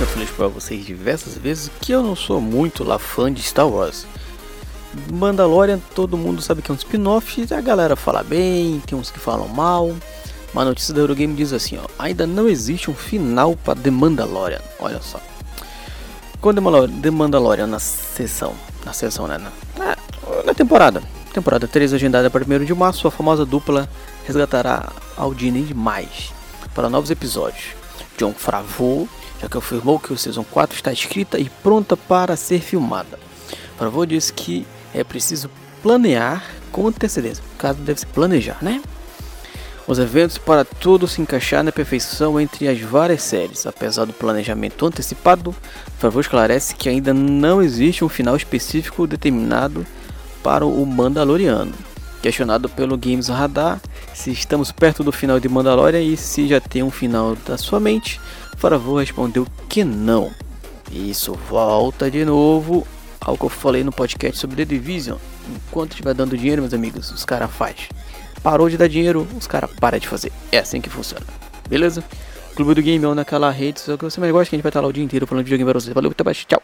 já falei para vocês diversas vezes que eu não sou muito lá fã de Star Wars. Mandalorian, todo mundo sabe que é um spin-off, a galera fala bem, tem uns que falam mal. Uma notícia da Eurogame diz assim, ó, ainda não existe um final para The Mandalorian. Olha só. Com The Mandalorian na sessão, na sessão, né, na, na temporada, temporada 3 agendada para 1 de março, a famosa dupla resgatará Aldine demais para novos episódios. John Favreau já confirmou que o Season 4 está escrita e pronta para ser filmada. Favreau disse que é preciso planear com antecedência. O caso deve se planejar, né? Os eventos para tudo se encaixar na perfeição entre as várias séries. Apesar do planejamento antecipado, Favreau esclarece que ainda não existe um final específico determinado para o Mandaloriano. Questionado pelo Games Radar se estamos perto do final de Mandalorian e se já tem um final da sua mente, Favreau respondeu que não. Isso volta de novo ao que eu falei no podcast sobre The Division. Enquanto estiver dando dinheiro, meus amigos, os caras faz. Parou de dar dinheiro, os caras param de fazer. É assim que funciona. Beleza? Clube do Game ou naquela rede, só que você mais gosta, que a gente vai estar lá o dia inteiro falando de videogame para vocês. Valeu, até mais, tchau.